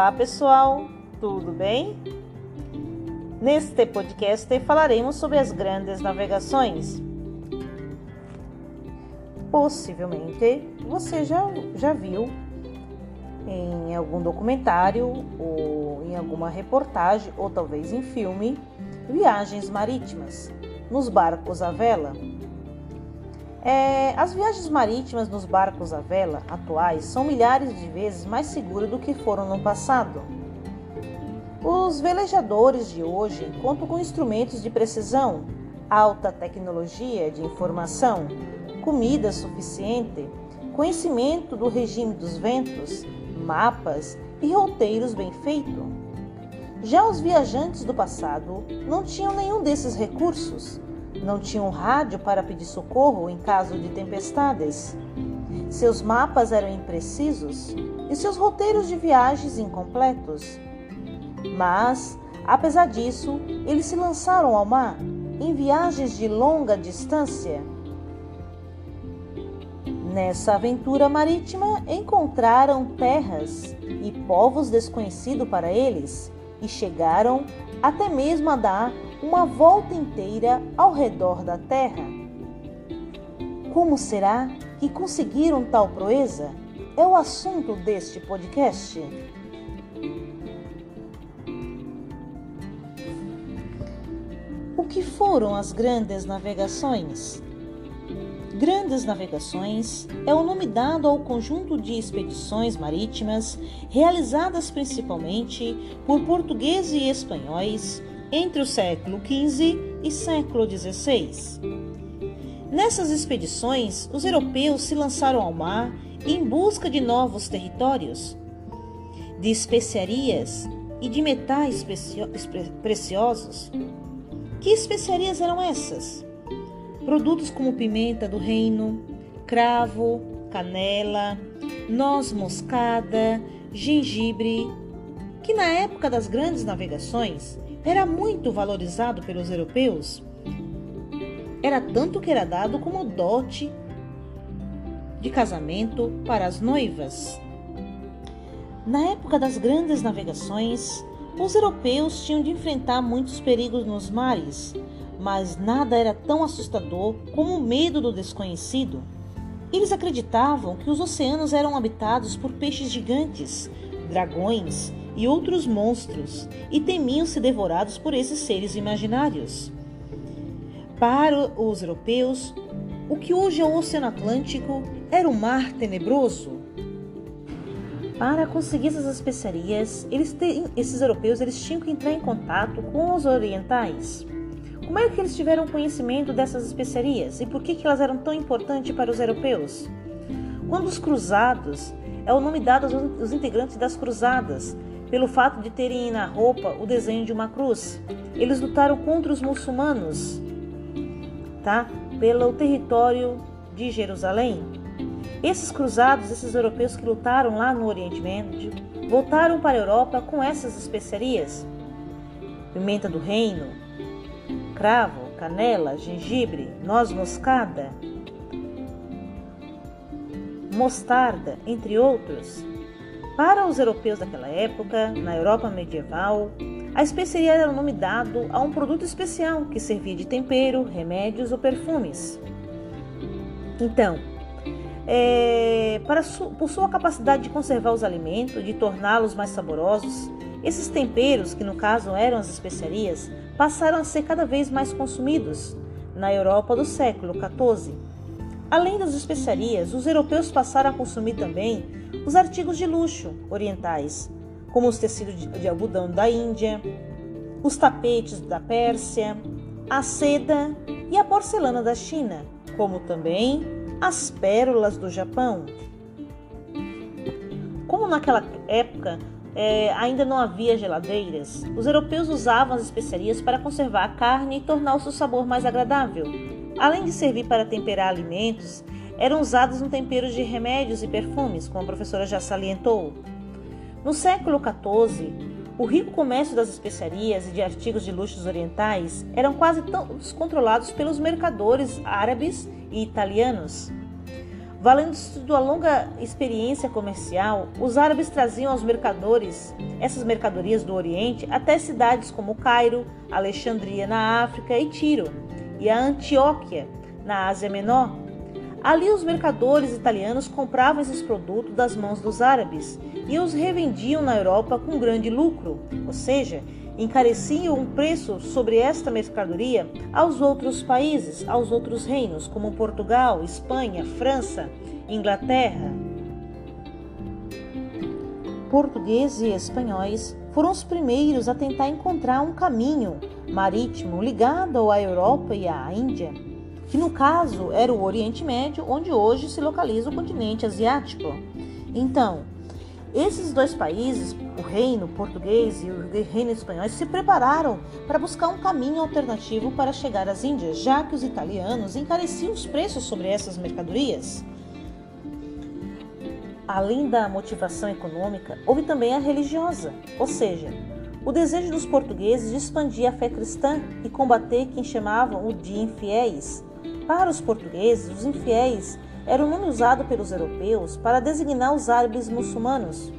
Olá pessoal, tudo bem? Neste podcast falaremos sobre as grandes navegações. Possivelmente você já, já viu em algum documentário ou em alguma reportagem ou talvez em filme viagens marítimas nos barcos à vela. É, as viagens marítimas nos barcos à vela atuais são milhares de vezes mais seguras do que foram no passado. Os velejadores de hoje contam com instrumentos de precisão, alta tecnologia de informação, comida suficiente, conhecimento do regime dos ventos, mapas e roteiros bem feitos. Já os viajantes do passado não tinham nenhum desses recursos não tinham rádio para pedir socorro em caso de tempestades. Seus mapas eram imprecisos e seus roteiros de viagens incompletos. Mas, apesar disso, eles se lançaram ao mar em viagens de longa distância. Nessa aventura marítima, encontraram terras e povos desconhecidos para eles e chegaram até mesmo a dar uma volta inteira ao redor da Terra. Como será que conseguiram tal proeza? É o assunto deste podcast. O que foram as grandes navegações? Grandes navegações é o nome dado ao conjunto de expedições marítimas realizadas principalmente por portugueses e espanhóis entre o século XV e século XVI. Nessas expedições, os europeus se lançaram ao mar em busca de novos territórios, de especiarias e de metais preciosos. Que especiarias eram essas? Produtos como pimenta do reino, cravo, canela, noz moscada, gengibre, que na época das grandes navegações era muito valorizado pelos europeus. Era tanto que era dado como dote de casamento para as noivas. Na época das grandes navegações, os europeus tinham de enfrentar muitos perigos nos mares, mas nada era tão assustador como o medo do desconhecido. Eles acreditavam que os oceanos eram habitados por peixes gigantes, dragões e outros monstros, e temiam ser devorados por esses seres imaginários. Para os europeus, o que hoje é o Oceano Atlântico era um mar tenebroso. Para conseguir essas especiarias, eles esses europeus eles tinham que entrar em contato com os orientais. Como é que eles tiveram conhecimento dessas especiarias e por que, que elas eram tão importantes para os europeus? Quando os cruzados é o nome dado aos integrantes das cruzadas, pelo fato de terem na roupa o desenho de uma cruz. Eles lutaram contra os muçulmanos, tá? Pelo território de Jerusalém. Esses cruzados, esses europeus que lutaram lá no Oriente Médio, voltaram para a Europa com essas especiarias: pimenta do reino, cravo, canela, gengibre, noz moscada, mostarda, entre outros. Para os europeus daquela época, na Europa medieval, a especiaria era o nome dado a um produto especial que servia de tempero, remédios ou perfumes. Então, é, para su, por sua capacidade de conservar os alimentos, de torná-los mais saborosos, esses temperos, que no caso eram as especiarias, passaram a ser cada vez mais consumidos na Europa do século XIV. Além das especiarias, os europeus passaram a consumir também os artigos de luxo orientais, como os tecidos de algodão da Índia, os tapetes da Pérsia, a seda e a porcelana da China, como também as pérolas do Japão. Como naquela época é, ainda não havia geladeiras, os europeus usavam as especiarias para conservar a carne e tornar o seu sabor mais agradável. Além de servir para temperar alimentos, eram usados no tempero de remédios e perfumes, como a professora já salientou. No século XIV, o rico comércio das especiarias e de artigos de luxos orientais eram quase todos controlados pelos mercadores árabes e italianos. Valendo-se da longa experiência comercial, os árabes traziam aos mercadores essas mercadorias do Oriente até cidades como Cairo, Alexandria na África e Tiro, e a Antioquia, na Ásia Menor. Ali os mercadores italianos compravam esses produtos das mãos dos árabes e os revendiam na Europa com grande lucro, ou seja, encareciam o preço sobre esta mercadoria aos outros países, aos outros reinos, como Portugal, Espanha, França, Inglaterra. Portugueses e espanhóis foram os primeiros a tentar encontrar um caminho marítimo ligado à Europa e à Índia, que no caso era o Oriente Médio, onde hoje se localiza o continente asiático. Então, esses dois países, o reino português e o reino espanhol, se prepararam para buscar um caminho alternativo para chegar às Índias, já que os italianos encareciam os preços sobre essas mercadorias. Além da motivação econômica, houve também a religiosa, ou seja, o desejo dos portugueses de expandir a fé cristã e combater quem chamavam de infiéis. Para os portugueses, os infiéis era o nome usado pelos europeus para designar os árabes muçulmanos.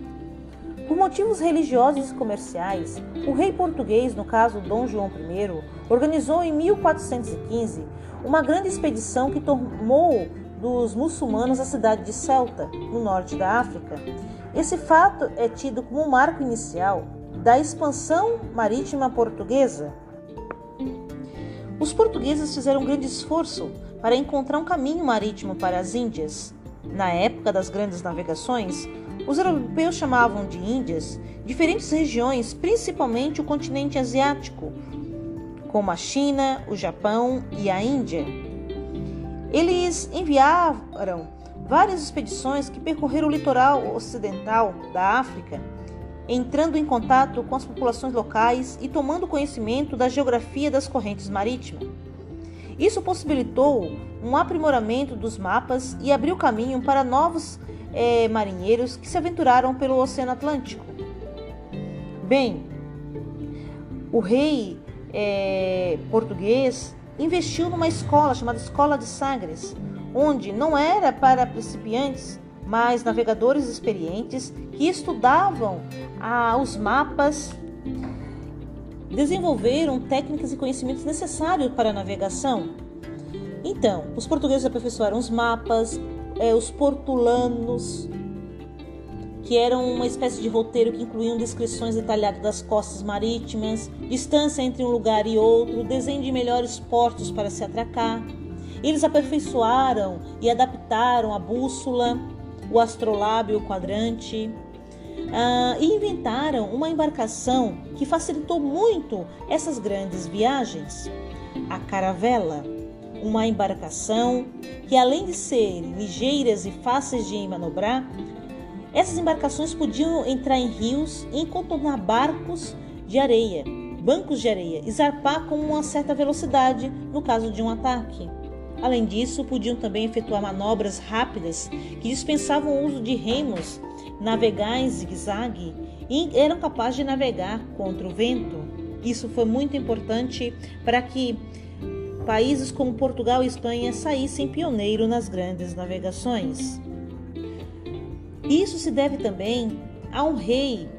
Por motivos religiosos e comerciais, o rei português, no caso Dom João I, organizou em 1415 uma grande expedição que tomou dos muçulmanos a cidade de Celta, no norte da África. Esse fato é tido como um marco inicial da expansão marítima portuguesa. Os portugueses fizeram um grande esforço para encontrar um caminho marítimo para as Índias. Na época das grandes navegações, os europeus chamavam de Índias diferentes regiões, principalmente o continente asiático, como a China, o Japão e a Índia. Eles enviaram várias expedições que percorreram o litoral ocidental da África entrando em contato com as populações locais e tomando conhecimento da geografia das correntes marítimas. Isso possibilitou um aprimoramento dos mapas e abriu caminho para novos é, marinheiros que se aventuraram pelo Oceano Atlântico. Bem, o rei é, português investiu numa escola chamada Escola de Sagres, onde não era para principiantes, mas navegadores experientes que estudavam ah, os mapas, desenvolveram técnicas e conhecimentos necessários para a navegação. Então, os portugueses aperfeiçoaram os mapas, é, os portulanos, que eram uma espécie de roteiro que incluíam descrições detalhadas das costas marítimas, distância entre um lugar e outro, desenho de melhores portos para se atracar. Eles aperfeiçoaram e adaptaram a bússola, o astrolábio, o quadrante, uh, e inventaram uma embarcação que facilitou muito essas grandes viagens, a caravela, uma embarcação que além de serem ligeiras e fáceis de manobrar, essas embarcações podiam entrar em rios e contornar barcos de areia, bancos de areia e zarpar com uma certa velocidade no caso de um ataque. Além disso, podiam também efetuar manobras rápidas que dispensavam o uso de remos, navegar em zigue-zague e eram capazes de navegar contra o vento. Isso foi muito importante para que países como Portugal e Espanha saíssem pioneiro nas grandes navegações. Isso se deve também a um rei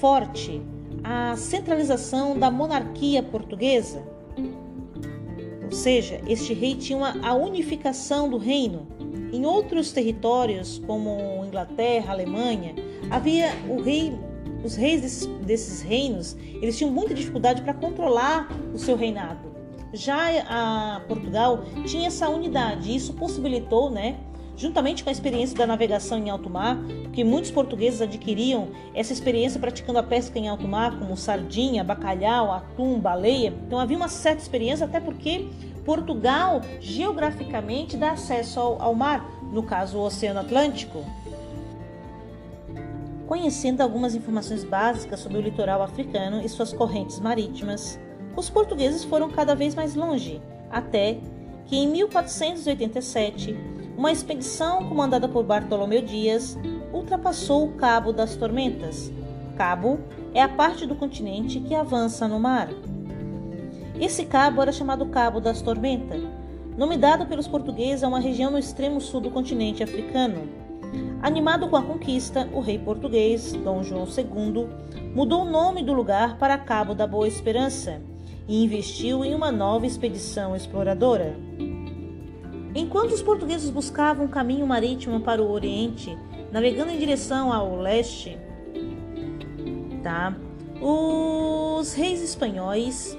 forte, à centralização da monarquia portuguesa ou seja, este rei tinha a unificação do reino. Em outros territórios, como Inglaterra, Alemanha, havia o rei, os reis desses, desses reinos, eles tinham muita dificuldade para controlar o seu reinado. Já a Portugal tinha essa unidade, e isso possibilitou, né, juntamente com a experiência da navegação em alto mar, que muitos portugueses adquiriam essa experiência praticando a pesca em alto mar, como sardinha, bacalhau, atum, baleia. Então havia uma certa experiência, até porque Portugal geograficamente dá acesso ao, ao mar, no caso o Oceano Atlântico. Conhecendo algumas informações básicas sobre o litoral africano e suas correntes marítimas, os portugueses foram cada vez mais longe, até que em 1487 uma expedição comandada por Bartolomeu Dias ultrapassou o Cabo das Tormentas. Cabo é a parte do continente que avança no mar. Esse cabo era chamado Cabo das Tormentas, nome dado pelos portugueses a uma região no extremo sul do continente africano. Animado com a conquista, o rei português, Dom João II, mudou o nome do lugar para Cabo da Boa Esperança e investiu em uma nova expedição exploradora. Enquanto os portugueses buscavam um caminho marítimo para o Oriente, navegando em direção ao leste, tá? Os reis espanhóis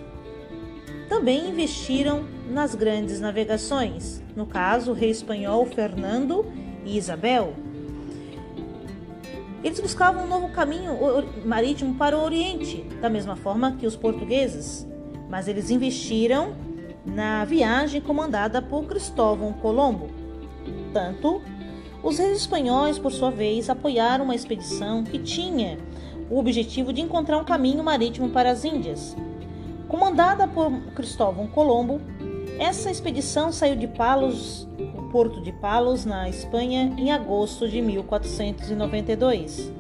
também investiram nas grandes navegações, no caso, o rei espanhol Fernando e Isabel. Eles buscavam um novo caminho marítimo para o Oriente, da mesma forma que os portugueses, mas eles investiram na viagem comandada por Cristóvão Colombo. Tanto os reis espanhóis, por sua vez, apoiaram uma expedição que tinha o objetivo de encontrar um caminho marítimo para as Índias. Comandada por Cristóvão Colombo, essa expedição saiu de Palos, o porto de Palos, na Espanha, em agosto de 1492.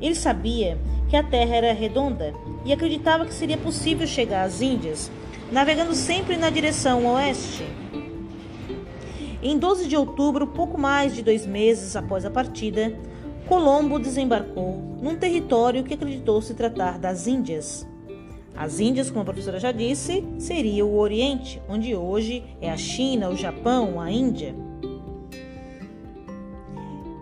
Ele sabia que a Terra era redonda e acreditava que seria possível chegar às Índias, navegando sempre na direção oeste. Em 12 de outubro, pouco mais de dois meses após a partida, Colombo desembarcou num território que acreditou se tratar das Índias. As Índias, como a professora já disse, seria o Oriente, onde hoje é a China, o Japão, a Índia.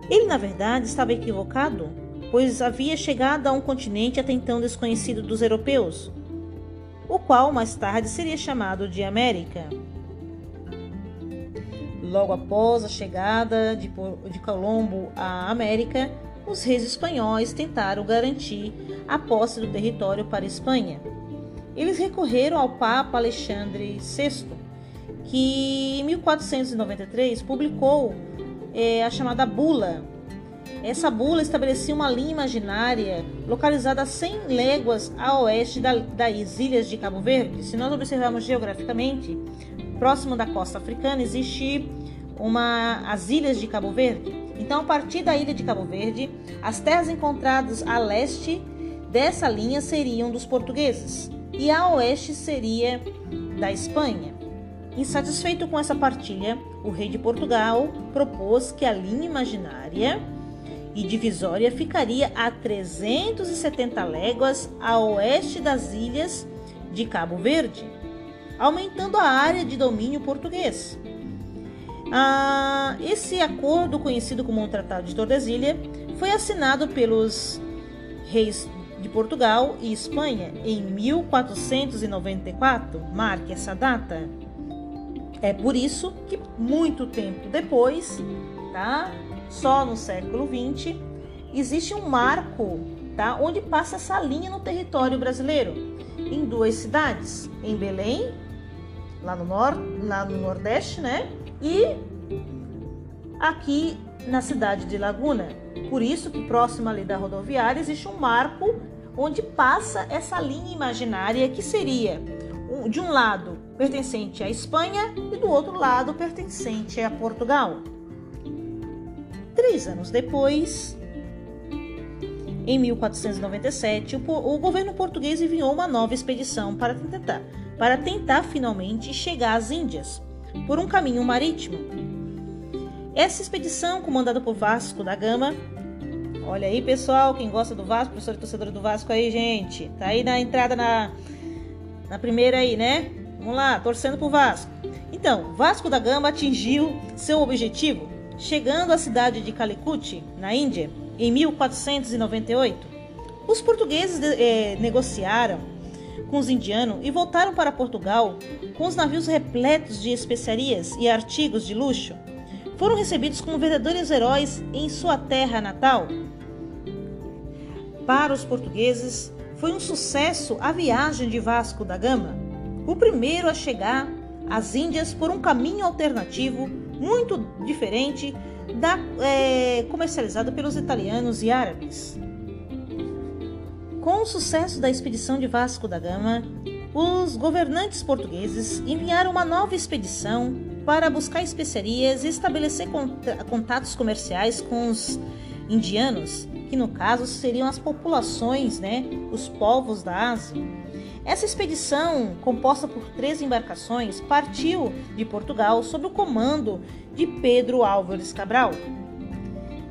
Ele, na verdade, estava equivocado, pois havia chegado a um continente até então desconhecido dos europeus, o qual mais tarde seria chamado de América. Logo após a chegada de, Colombo à América, os reis espanhóis tentaram garantir a posse do território para a Espanha eles recorreram ao Papa Alexandre VI, que em 1493 publicou é, a chamada Bula. Essa bula estabelecia uma linha imaginária localizada a 100 léguas a oeste da, das ilhas de Cabo Verde. Se nós observarmos geograficamente, próximo da costa africana existe uma, as ilhas de Cabo Verde. Então, a partir da ilha de Cabo Verde, as terras encontradas a leste dessa linha seriam dos portugueses e a oeste seria da Espanha. Insatisfeito com essa partilha, o rei de Portugal propôs que a linha imaginária e divisória ficaria a 370 léguas a oeste das ilhas de Cabo Verde, aumentando a área de domínio português. Ah, esse acordo, conhecido como o Tratado de Tordesilha, foi assinado pelos reis de Portugal e Espanha em 1494, marque essa data. É por isso que muito tempo depois, tá? Só no século XX, existe um marco, tá? Onde passa essa linha no território brasileiro, em duas cidades, em Belém, lá no norte, lá no nordeste, né? E aqui na cidade de Laguna. Por isso que próximo ali da rodoviária existe um marco onde passa essa linha imaginária que seria de um lado pertencente à Espanha e do outro lado pertencente a Portugal. Três anos depois, em 1497, o, governo português enviou uma nova expedição para tentar, para tentar finalmente chegar às Índias por um caminho marítimo. Essa expedição, comandada por Vasco da Gama, Olha aí, pessoal, quem gosta do Vasco, professor e torcedor do Vasco aí, gente. Tá aí na entrada na, na primeira aí, né? Vamos lá, torcendo pro Vasco. Então, Vasco da Gama atingiu seu objetivo chegando à cidade de Calicut, na Índia, em 1498. Os portugueses eh, negociaram com os indianos e voltaram para Portugal com os navios repletos de especiarias e artigos de luxo. Foram recebidos como verdadeiros heróis em sua terra natal para os portugueses, foi um sucesso a viagem de Vasco da Gama, o primeiro a chegar às Índias por um caminho alternativo muito diferente da é, comercializado pelos italianos e árabes. Com o sucesso da expedição de Vasco da Gama, os governantes portugueses enviaram uma nova expedição para buscar especiarias e estabelecer contatos comerciais com os indianos que no caso seriam as populações, né, os povos da Ásia. Essa expedição, composta por três embarcações, partiu de Portugal sob o comando de Pedro Álvares Cabral.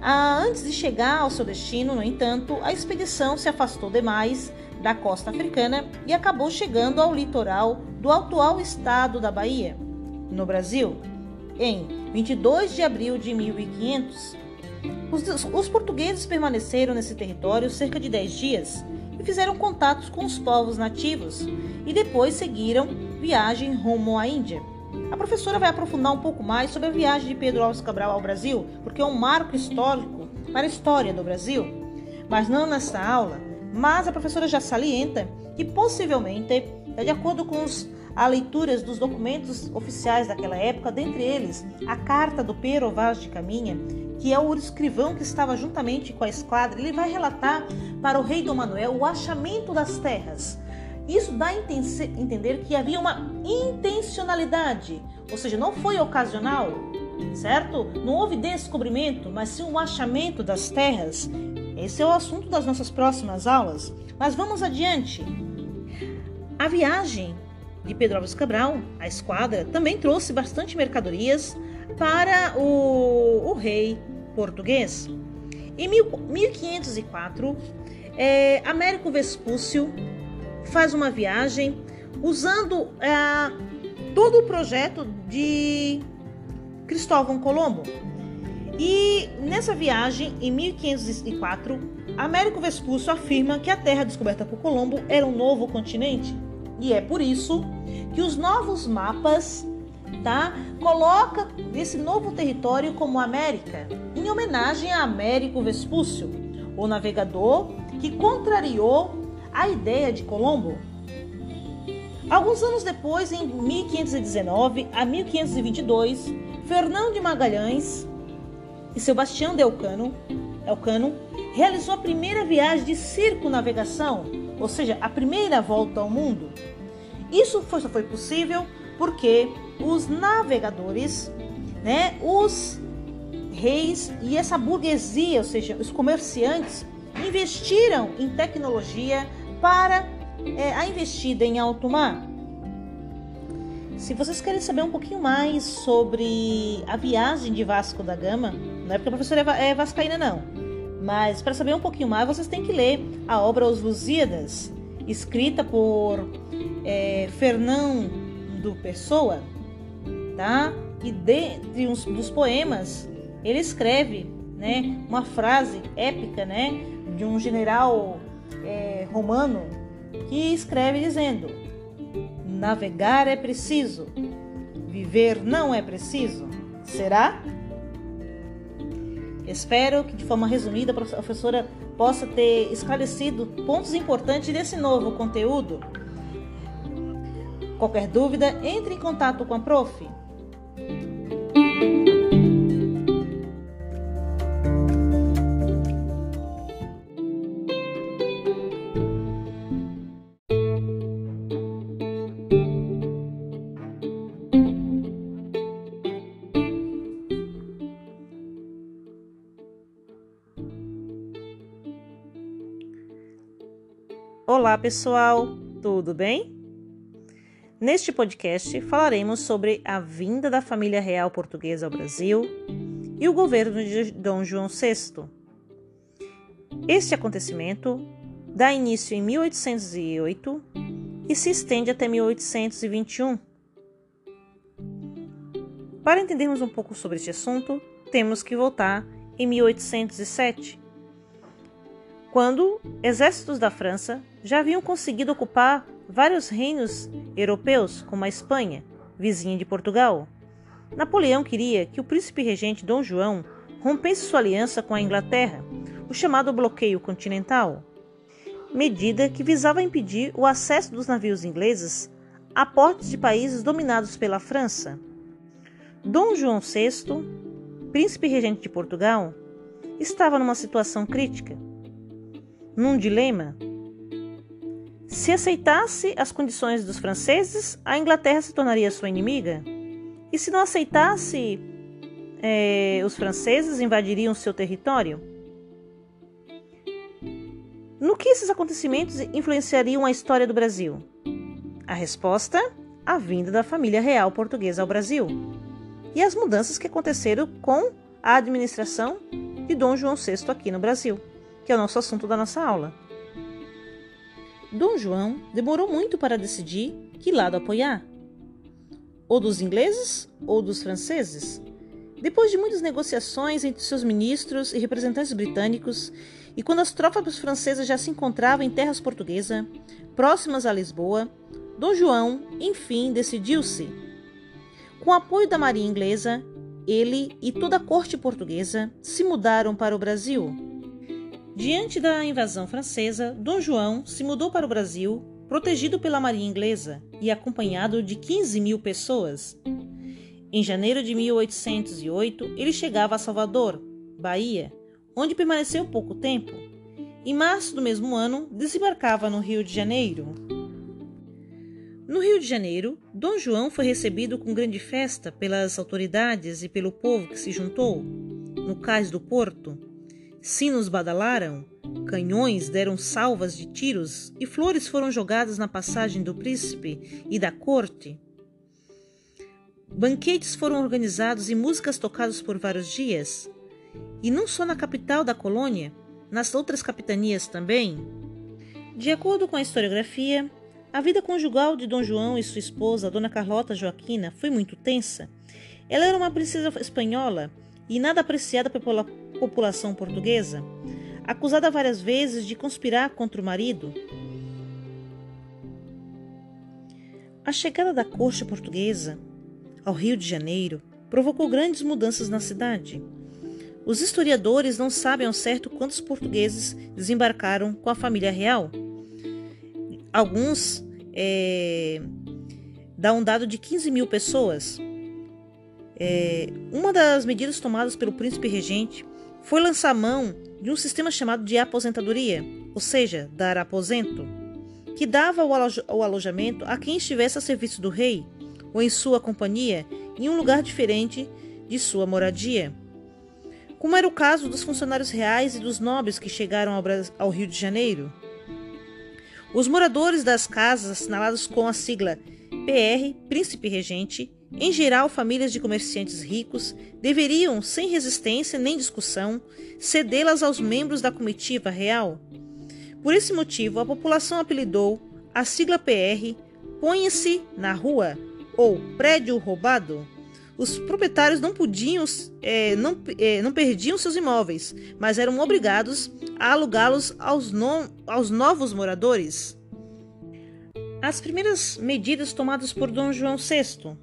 Ah, antes de chegar ao seu destino, no entanto, a expedição se afastou demais da costa africana e acabou chegando ao litoral do atual estado da Bahia, no Brasil, em 22 de abril de 1500. Os, os portugueses permaneceram nesse território cerca de 10 dias fizeram contatos com os povos nativos e depois seguiram viagem rumo à Índia. A professora vai aprofundar um pouco mais sobre a viagem de Pedro Alves Cabral ao Brasil, porque é um marco histórico para a história do Brasil. Mas não nessa aula, mas a professora já salienta que possivelmente, de acordo com os, a leituras dos documentos oficiais daquela época, dentre eles a carta do Pero Vaz de Caminha, que é o escrivão que estava juntamente com a esquadra, ele vai relatar para o rei Dom Manuel o achamento das terras. Isso dá a entender que havia uma intencionalidade, ou seja, não foi ocasional, certo? Não houve descobrimento, mas sim um achamento das terras. Esse é o assunto das nossas próximas aulas. Mas vamos adiante. A viagem de Pedro Alves Cabral, a esquadra, também trouxe bastante mercadorias para o, o rei português. Em 1504, é, Américo Vespúcio faz uma viagem usando é, todo o projeto de Cristóvão Colombo. E nessa viagem, em 1504, Américo Vespúcio afirma que a terra descoberta por Colombo era um novo continente. E é por isso que os novos mapas tá? Coloca esse novo território como América, em homenagem a Américo Vespúcio, o navegador que contrariou a ideia de Colombo. Alguns anos depois, em 1519 a 1522, Fernão de Magalhães e Sebastião de Elcano, Elcano realizou a primeira viagem de circunavegação, ou seja, a primeira volta ao mundo. Isso foi, só foi possível porque os navegadores, né, os reis e essa burguesia, ou seja, os comerciantes, investiram em tecnologia para é, a investida em alto mar. Se vocês querem saber um pouquinho mais sobre a viagem de Vasco da Gama, não é porque a professora é, é vascaína não, mas para saber um pouquinho mais vocês têm que ler a obra Os Lusíadas, escrita por é, Fernando Pessoa, tá? E dentre uns dos poemas, ele escreve, né, uma frase épica, né, de um general é, romano que escreve dizendo: Navegar é preciso, viver não é preciso. Será? Espero que de forma resumida a professora possa ter esclarecido pontos importantes desse novo conteúdo. Qualquer dúvida, entre em contato com a prof. Olá pessoal, tudo bem? Neste podcast falaremos sobre a vinda da família real portuguesa ao Brasil e o governo de Dom João VI. Este acontecimento dá início em 1808 e se estende até 1821. Para entendermos um pouco sobre este assunto, temos que voltar em 1807, quando exércitos da França já haviam conseguido ocupar vários reinos europeus, como a Espanha, vizinha de Portugal. Napoleão queria que o príncipe regente Dom João rompesse sua aliança com a Inglaterra, o chamado bloqueio continental, medida que visava impedir o acesso dos navios ingleses a portos de países dominados pela França. Dom João VI, príncipe regente de Portugal, estava numa situação crítica num dilema. Se aceitasse as condições dos franceses, a Inglaterra se tornaria sua inimiga? E se não aceitasse, é, os franceses invadiriam seu território? No que esses acontecimentos influenciariam a história do Brasil? A resposta: a vinda da família real portuguesa ao Brasil e as mudanças que aconteceram com a administração de Dom João VI aqui no Brasil, que é o nosso assunto da nossa aula. Dom João demorou muito para decidir que lado apoiar. Ou dos ingleses ou dos franceses. Depois de muitas negociações entre seus ministros e representantes britânicos, e quando as tropas francesas já se encontravam em terras portuguesas, próximas a Lisboa, Dom João, enfim, decidiu-se. Com o apoio da marinha inglesa, ele e toda a corte portuguesa se mudaram para o Brasil. Diante da invasão francesa, Dom João se mudou para o Brasil, protegido pela marinha inglesa e acompanhado de 15 mil pessoas. Em janeiro de 1808, ele chegava a Salvador, Bahia, onde permaneceu pouco tempo. Em março do mesmo ano, desembarcava no Rio de Janeiro. No Rio de Janeiro, Dom João foi recebido com grande festa pelas autoridades e pelo povo que se juntou. No cais do porto, sinos badalaram, canhões deram salvas de tiros e flores foram jogadas na passagem do príncipe e da corte. Banquetes foram organizados e músicas tocadas por vários dias. E não só na capital da colônia, nas outras capitanias também. De acordo com a historiografia, a vida conjugal de Dom João e sua esposa, Dona Carlota Joaquina, foi muito tensa. Ela era uma princesa espanhola e nada apreciada pela população portuguesa, acusada várias vezes de conspirar contra o marido. A chegada da corte portuguesa ao Rio de Janeiro provocou grandes mudanças na cidade. Os historiadores não sabem ao certo quantos portugueses desembarcaram com a família real. Alguns é, dá um dado de 15 mil pessoas. É, uma das medidas tomadas pelo príncipe regente foi lançar mão de um sistema chamado de aposentadoria, ou seja, dar aposento, que dava o, alo o alojamento a quem estivesse a serviço do rei ou em sua companhia em um lugar diferente de sua moradia. Como era o caso dos funcionários reais e dos nobres que chegaram ao, ao Rio de Janeiro. Os moradores das casas assinaladas com a sigla PR, Príncipe Regente, em geral famílias de comerciantes ricos, deveriam, sem resistência nem discussão, cedê-las aos membros da comitiva real. Por esse motivo, a população apelidou a sigla PR Põe-se na Rua ou Prédio Roubado os proprietários não podiam, é, não, é, não perdiam seus imóveis, mas eram obrigados a alugá-los aos, no, aos novos moradores. As primeiras medidas tomadas por Dom João VI.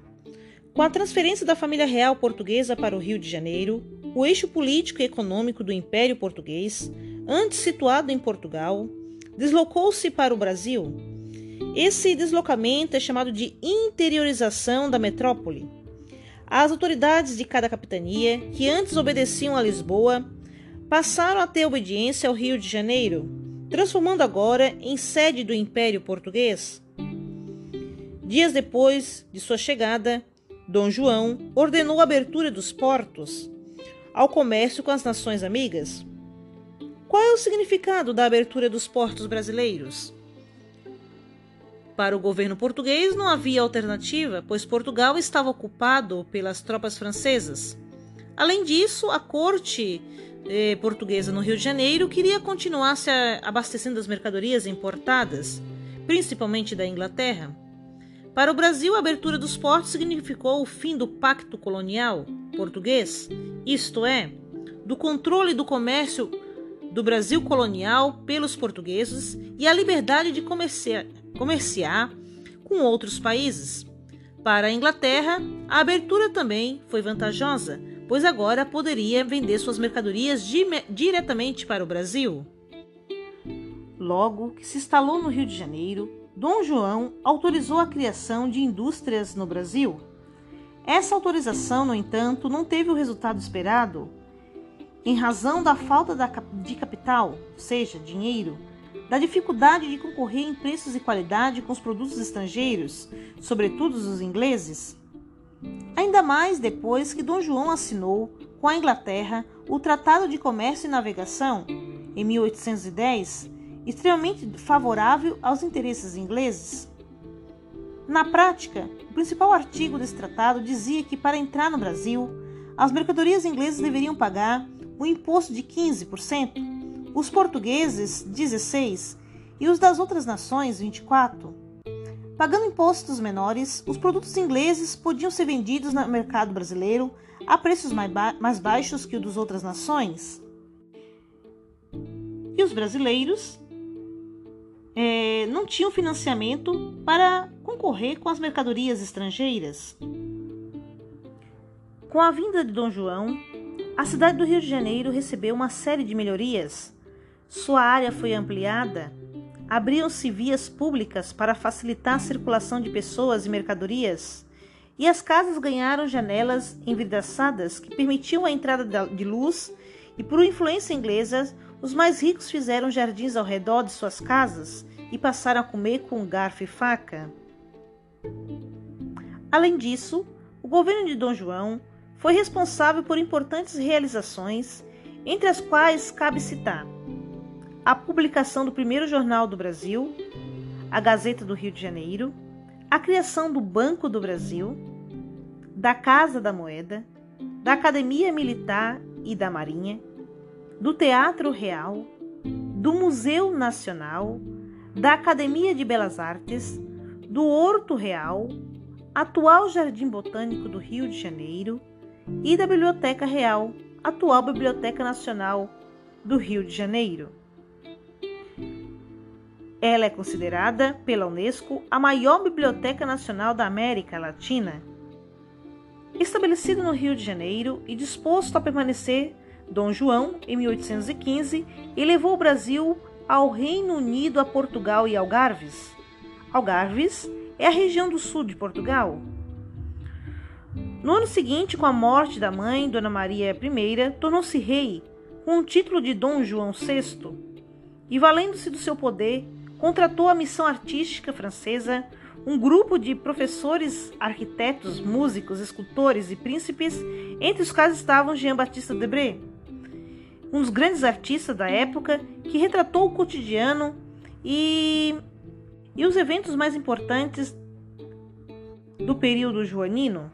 Com a transferência da família real portuguesa para o Rio de Janeiro, o eixo político e econômico do Império Português, antes situado em Portugal, deslocou-se para o Brasil. Esse deslocamento é chamado de interiorização da metrópole. As autoridades de cada capitania, que antes obedeciam a Lisboa, passaram a ter obediência ao Rio de Janeiro, transformando agora em sede do Império Português. Dias depois de sua chegada, Dom João ordenou a abertura dos portos ao comércio com as nações amigas. Qual é o significado da abertura dos portos brasileiros? Para o governo português não havia alternativa, pois Portugal estava ocupado pelas tropas francesas. Além disso, a corte eh, portuguesa no Rio de Janeiro queria continuar se abastecendo das mercadorias importadas, principalmente da Inglaterra. Para o Brasil, a abertura dos portos significou o fim do pacto colonial português, isto é, do controle do comércio do Brasil colonial pelos portugueses e a liberdade de comerciar comerciar com outros países. Para a Inglaterra, a abertura também foi vantajosa, pois agora poderia vender suas mercadorias diretamente para o Brasil. Logo que se instalou no Rio de Janeiro, Dom João autorizou a criação de indústrias no Brasil. Essa autorização, no entanto, não teve o resultado esperado, em razão da falta de capital, ou seja, dinheiro, da dificuldade de concorrer em preços e qualidade com os produtos estrangeiros, sobretudo os ingleses? Ainda mais depois que Dom João assinou com a Inglaterra o Tratado de Comércio e Navegação, em 1810, extremamente favorável aos interesses ingleses. Na prática, o principal artigo desse tratado dizia que para entrar no Brasil, as mercadorias inglesas deveriam pagar o imposto de 15%, os portugueses 16% e os das outras nações 24%. Pagando impostos menores, os produtos ingleses podiam ser vendidos no mercado brasileiro a preços mais, ba mais baixos que os das outras nações. E os brasileiros é, não tinham financiamento para concorrer com as mercadorias estrangeiras. Com a vinda de Dom João, a cidade do Rio de Janeiro recebeu uma série de melhorias. Sua área foi ampliada, abriam-se vias públicas para facilitar a circulação de pessoas e mercadorias, e as casas ganharam janelas envidraçadas que permitiam a entrada de luz, e por influência inglesa, os mais ricos fizeram jardins ao redor de suas casas e passaram a comer com garfo e faca. Além disso, o governo de Dom João foi responsável por importantes realizações, entre as quais cabe citar a publicação do primeiro jornal do Brasil, a Gazeta do Rio de Janeiro, a criação do Banco do Brasil, da Casa da Moeda, da Academia Militar e da Marinha, do Teatro Real, do Museu Nacional, da Academia de Belas Artes, do Horto Real, atual Jardim Botânico do Rio de Janeiro e da Biblioteca Real, atual Biblioteca Nacional do Rio de Janeiro. Ela é considerada pela Unesco a maior biblioteca nacional da América Latina. Estabelecido no Rio de Janeiro e disposto a permanecer Dom João, em 1815, elevou o Brasil ao Reino Unido, a Portugal e Algarves. Algarves é a região do sul de Portugal. No ano seguinte, com a morte da mãe, Dona Maria I, tornou-se rei, com o título de Dom João VI, e, valendo-se do seu poder, contratou a missão artística francesa, um grupo de professores, arquitetos, músicos, escultores e príncipes, entre os quais estavam Jean-Baptiste Debré, um dos grandes artistas da época que retratou o cotidiano e, e os eventos mais importantes do período joanino.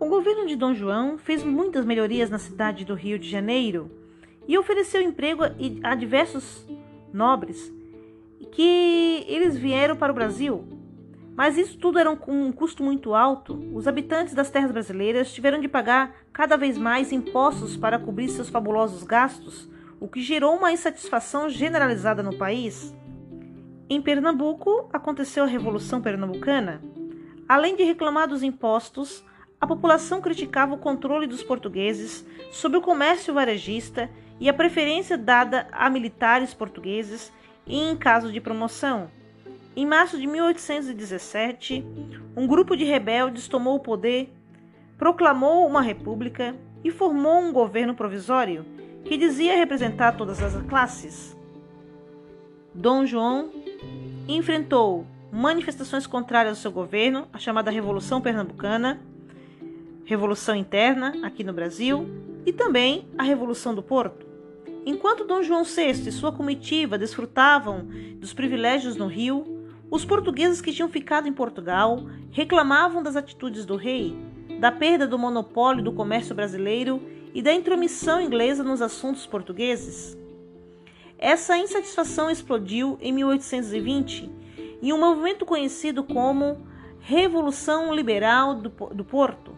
O governo de Dom João fez muitas melhorias na cidade do Rio de Janeiro e ofereceu emprego a diversos nobres que eles vieram para o Brasil mas isso tudo era com um custo muito alto. Os habitantes das terras brasileiras tiveram de pagar cada vez mais impostos para cobrir seus fabulosos gastos, o que gerou uma insatisfação generalizada no país. Em Pernambuco, aconteceu a Revolução Pernambucana. Além de reclamar dos impostos, a população criticava o controle dos portugueses sobre o comércio varejista e a preferência dada a militares portugueses em caso de promoção. Em março de 1817, um grupo de rebeldes tomou o poder, proclamou uma república e formou um governo provisório que dizia representar todas as classes. Dom João enfrentou manifestações contrárias ao seu governo, a chamada Revolução Pernambucana, Revolução Interna aqui no Brasil e também a Revolução do Porto. Enquanto Dom João VI e sua comitiva desfrutavam dos privilégios no Rio, os portugueses que tinham ficado em Portugal reclamavam das atitudes do rei, da perda do monopólio do comércio brasileiro e da intromissão inglesa nos assuntos portugueses. Essa insatisfação explodiu em 1820 em um movimento conhecido como Revolução Liberal do, do Porto.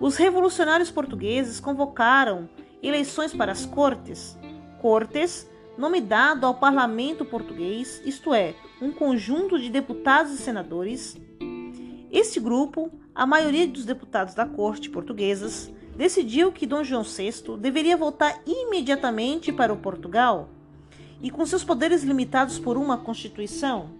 Os revolucionários portugueses convocaram eleições para as cortes, cortes nome dado ao parlamento português, isto é, um conjunto de deputados e senadores. Este grupo, a maioria dos deputados da corte portuguesas, decidiu que Dom João VI deveria voltar imediatamente para o Portugal e com seus poderes limitados por uma constituição.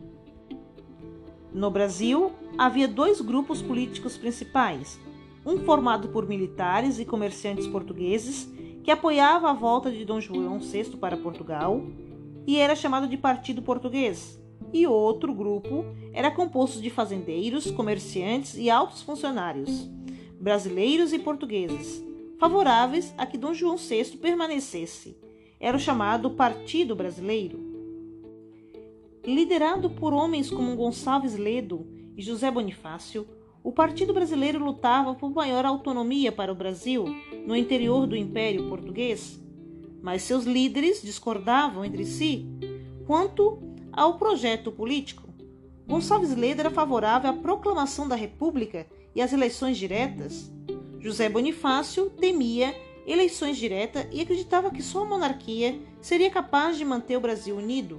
No Brasil, havia dois grupos políticos principais, um formado por militares e comerciantes portugueses que apoiava a volta de Dom João VI para Portugal e era chamado de Partido Português, e outro grupo era composto de fazendeiros, comerciantes e altos funcionários, brasileiros e portugueses, favoráveis a que Dom João VI permanecesse. era o chamado Partido Brasileiro. Liderado por homens como Gonçalves Ledo e José Bonifácio, o Partido Brasileiro lutava por maior autonomia para o Brasil no interior do Império Português, mas seus líderes discordavam entre si quanto ao projeto político. Gonçalves Ledo era favorável à proclamação da República e às eleições diretas. José Bonifácio temia eleições diretas e acreditava que só a monarquia seria capaz de manter o Brasil unido.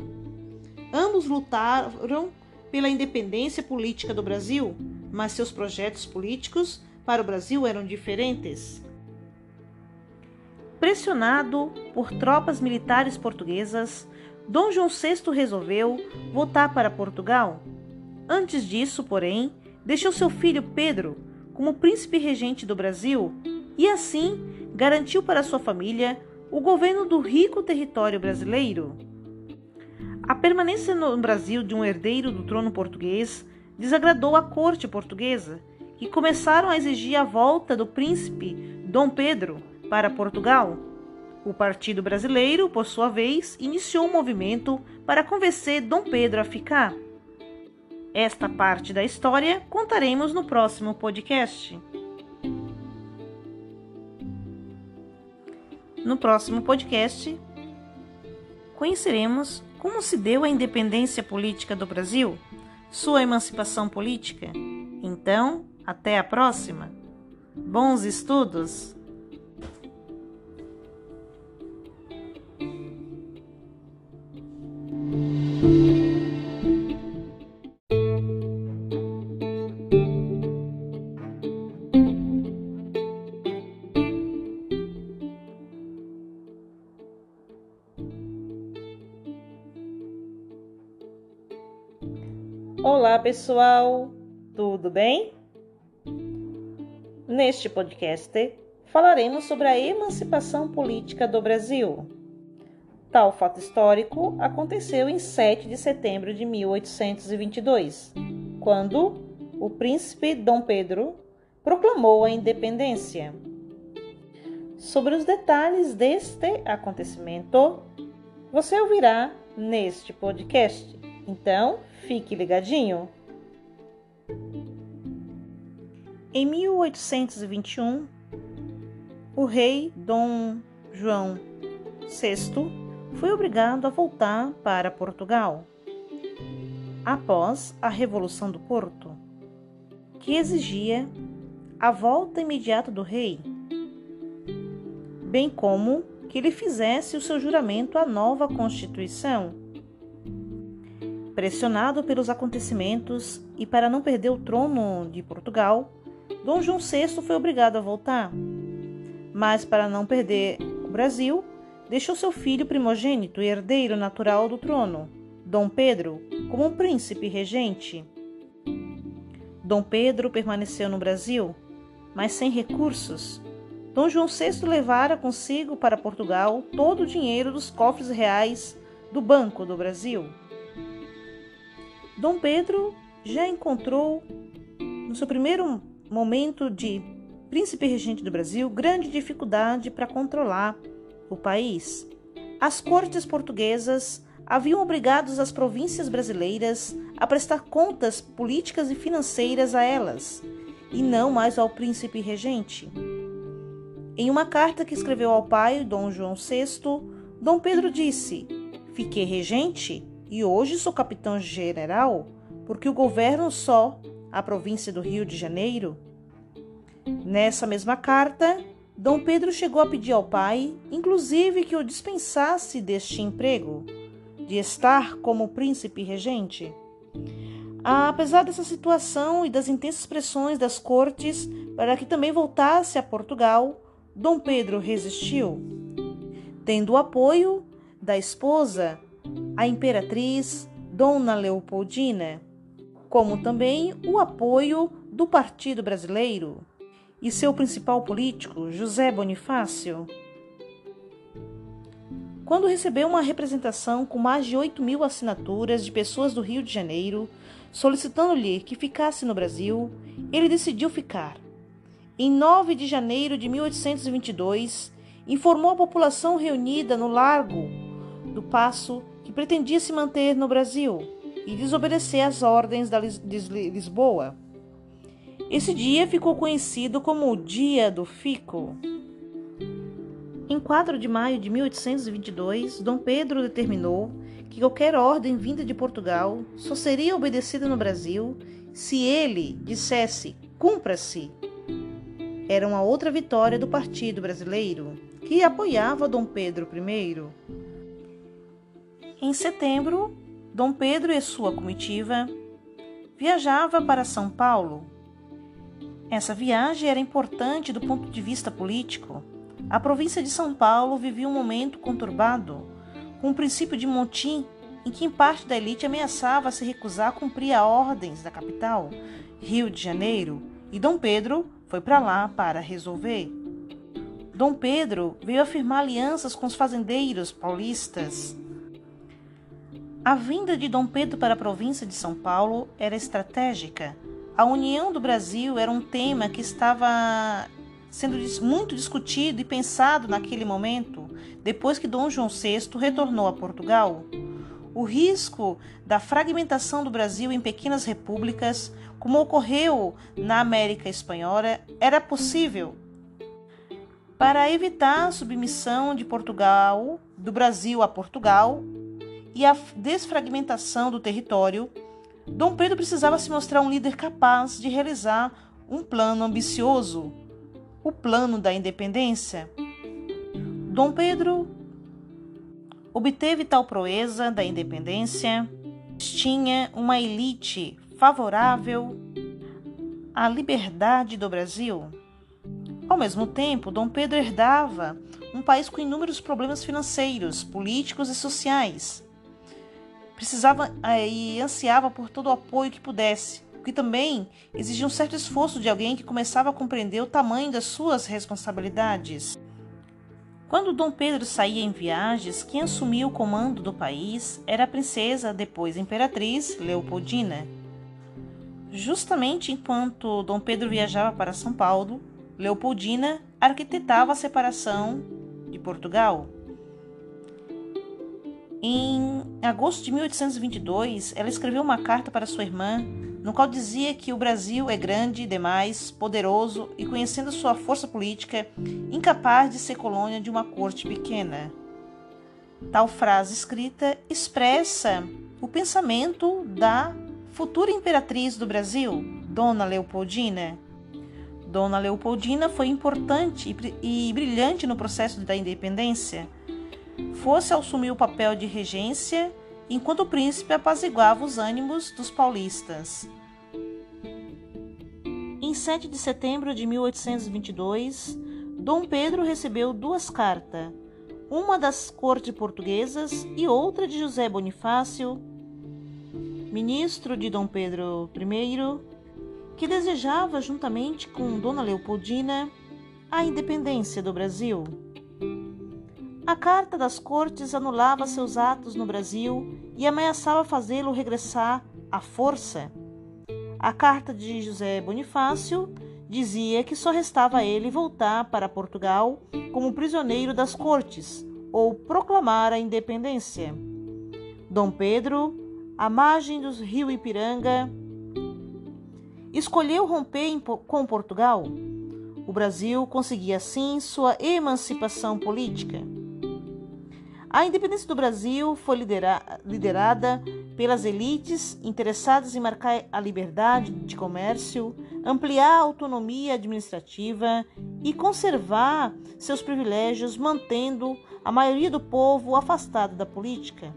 Ambos lutaram pela independência política do Brasil, mas seus projetos políticos para o Brasil eram diferentes. Pressionado por tropas militares portuguesas, Dom João VI resolveu voltar para Portugal. Antes disso, porém, deixou seu filho Pedro como príncipe regente do Brasil e assim garantiu para sua família o governo do rico território brasileiro. A permanência no Brasil de um herdeiro do trono português desagradou a corte portuguesa, que começaram a exigir a volta do príncipe Dom Pedro para Portugal. O Partido Brasileiro, por sua vez, iniciou um movimento para convencer Dom Pedro a ficar. Esta parte da história contaremos no próximo podcast. No próximo podcast, conheceremos como se deu a independência política do Brasil, sua emancipação política. Então, até a próxima. Bons estudos! Olá, pessoal, tudo bem? Neste podcast falaremos sobre a emancipação política do Brasil. Tal fato histórico aconteceu em 7 de setembro de 1822, quando o príncipe Dom Pedro proclamou a independência. Sobre os detalhes deste acontecimento, você ouvirá neste podcast. Então, fique ligadinho. Em 1821, o rei Dom João VI foi obrigado a voltar para Portugal após a Revolução do Porto, que exigia a volta imediata do rei, bem como que ele fizesse o seu juramento à nova Constituição Pressionado pelos acontecimentos e para não perder o trono de Portugal, Dom João VI foi obrigado a voltar. Mas, para não perder o Brasil, deixou seu filho primogênito e herdeiro natural do trono, Dom Pedro, como um príncipe regente. Dom Pedro permaneceu no Brasil, mas sem recursos. Dom João VI levara consigo para Portugal todo o dinheiro dos cofres reais do Banco do Brasil. Dom Pedro já encontrou, no seu primeiro momento de príncipe regente do Brasil, grande dificuldade para controlar o país. As cortes portuguesas haviam obrigado as províncias brasileiras a prestar contas políticas e financeiras a elas, e não mais ao príncipe regente. Em uma carta que escreveu ao pai, Dom João VI, Dom Pedro disse: Fiquei regente e hoje sou capitão-general porque o governo só a província do Rio de Janeiro. Nessa mesma carta, Dom Pedro chegou a pedir ao pai, inclusive, que o dispensasse deste emprego, de estar como príncipe regente. Apesar dessa situação e das intensas pressões das cortes para que também voltasse a Portugal, Dom Pedro resistiu. Tendo o apoio da esposa, a imperatriz Dona Leopoldina, como também o apoio do Partido Brasileiro e seu principal político, José Bonifácio. Quando recebeu uma representação com mais de 8 mil assinaturas de pessoas do Rio de Janeiro solicitando-lhe que ficasse no Brasil, ele decidiu ficar. Em 9 de janeiro de 1822, informou a população reunida no Largo do Passo que pretendia se manter no Brasil e desobedecer às ordens de Lisboa. Esse dia ficou conhecido como o Dia do Fico. Em 4 de maio de 1822, Dom Pedro determinou que qualquer ordem vinda de Portugal só seria obedecida no Brasil se ele dissesse cumpra-se. Era uma outra vitória do Partido Brasileiro, que apoiava Dom Pedro I. Em setembro, Dom Pedro e sua comitiva viajava para São Paulo. Essa viagem era importante do ponto de vista político. A província de São Paulo vivia um momento conturbado, com o princípio de motim em que parte da elite ameaçava se recusar a cumprir as ordens da capital, Rio de Janeiro, e Dom Pedro foi para lá para resolver. Dom Pedro veio afirmar alianças com os fazendeiros paulistas a vinda de Dom Pedro para a província de São Paulo era estratégica. A união do Brasil era um tema que estava sendo muito discutido e pensado naquele momento, depois que Dom João VI retornou a Portugal. O risco da fragmentação do Brasil em pequenas repúblicas, como ocorreu na América Espanhola, era possível. Para evitar a submissão de Portugal, do Brasil a Portugal, e a desfragmentação do território, Dom Pedro precisava se mostrar um líder capaz de realizar um plano ambicioso, o plano da independência. Dom Pedro obteve tal proeza da independência, tinha uma elite favorável à liberdade do Brasil. Ao mesmo tempo, Dom Pedro herdava um país com inúmeros problemas financeiros, políticos e sociais precisava é, e ansiava por todo o apoio que pudesse, o que também exigia um certo esforço de alguém que começava a compreender o tamanho das suas responsabilidades. Quando Dom Pedro saía em viagens, quem assumia o comando do país era a princesa, depois imperatriz Leopoldina. Justamente enquanto Dom Pedro viajava para São Paulo, Leopoldina arquitetava a separação de Portugal. Em agosto de 1822, ela escreveu uma carta para sua irmã, no qual dizia que o Brasil é grande demais, poderoso e, conhecendo sua força política, incapaz de ser colônia de uma corte pequena. Tal frase escrita expressa o pensamento da futura imperatriz do Brasil, Dona Leopoldina. Dona Leopoldina foi importante e brilhante no processo da independência fosse assumir o papel de regência, enquanto o príncipe apaziguava os ânimos dos paulistas. Em 7 de setembro de 1822, Dom Pedro recebeu duas cartas, uma das cortes portuguesas e outra de José Bonifácio, ministro de Dom Pedro I, que desejava, juntamente com Dona Leopoldina, a independência do Brasil. A Carta das Cortes anulava seus atos no Brasil e ameaçava fazê-lo regressar à força. A carta de José Bonifácio dizia que só restava a ele voltar para Portugal como prisioneiro das cortes ou proclamar a independência. Dom Pedro, à margem do rio Ipiranga, escolheu romper com Portugal. O Brasil conseguia assim sua emancipação política. A independência do Brasil foi lidera liderada pelas elites interessadas em marcar a liberdade de comércio, ampliar a autonomia administrativa e conservar seus privilégios, mantendo a maioria do povo afastado da política.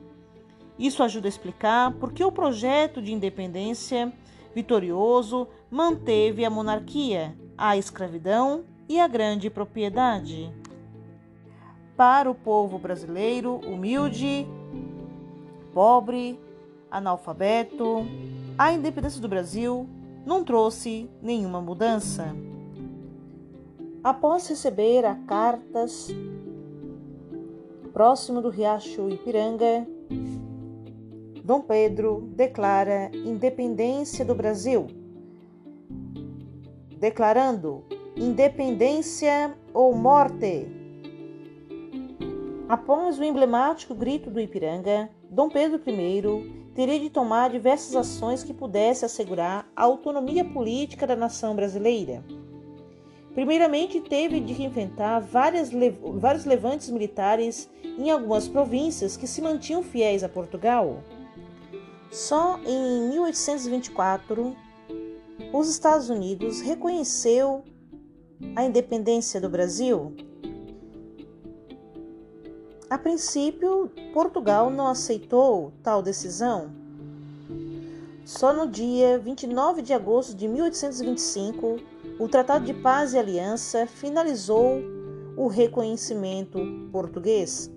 Isso ajuda a explicar por que o projeto de independência vitorioso manteve a monarquia, a escravidão e a grande propriedade para o povo brasileiro humilde, pobre, analfabeto, a independência do Brasil não trouxe nenhuma mudança. Após receber a cartas próximo do riacho Ipiranga, Dom Pedro declara independência do Brasil, declarando independência ou morte Após o emblemático grito do Ipiranga, Dom Pedro I teria de tomar diversas ações que pudessem assegurar a autonomia política da nação brasileira. Primeiramente, teve de enfrentar várias, vários levantes militares em algumas províncias que se mantinham fiéis a Portugal. Só em 1824, os Estados Unidos reconheceu a independência do Brasil a princípio, Portugal não aceitou tal decisão. Só no dia 29 de agosto de 1825, o Tratado de Paz e Aliança finalizou o reconhecimento português.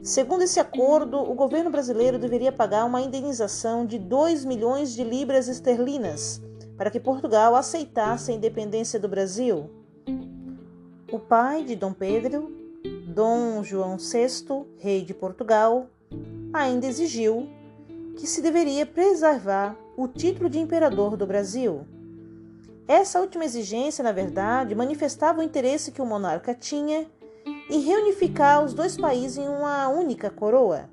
Segundo esse acordo, o governo brasileiro deveria pagar uma indenização de 2 milhões de libras esterlinas para que Portugal aceitasse a independência do Brasil. O pai de Dom Pedro Dom João VI, rei de Portugal, ainda exigiu que se deveria preservar o título de imperador do Brasil. Essa última exigência, na verdade, manifestava o interesse que o monarca tinha em reunificar os dois países em uma única coroa.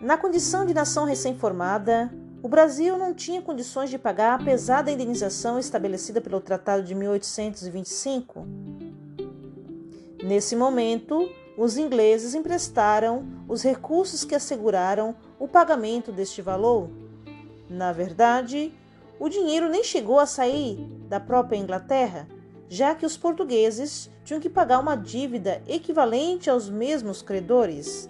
Na condição de nação recém-formada, o Brasil não tinha condições de pagar, apesar da indenização estabelecida pelo Tratado de 1825. Nesse momento, os ingleses emprestaram os recursos que asseguraram o pagamento deste valor. Na verdade, o dinheiro nem chegou a sair da própria Inglaterra, já que os portugueses tinham que pagar uma dívida equivalente aos mesmos credores.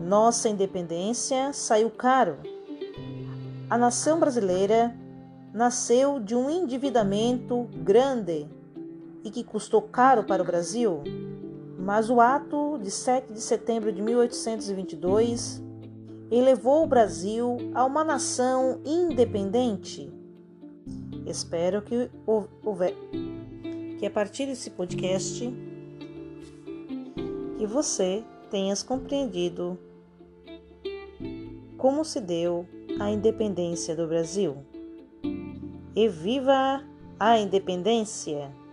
Nossa independência saiu caro. A nação brasileira nasceu de um endividamento grande e que custou caro para o Brasil, mas o ato de 7 de setembro de 1822 elevou o Brasil a uma nação independente. Espero que, houver, que a partir desse podcast que você tenhas compreendido como se deu a independência do Brasil. E viva a independência!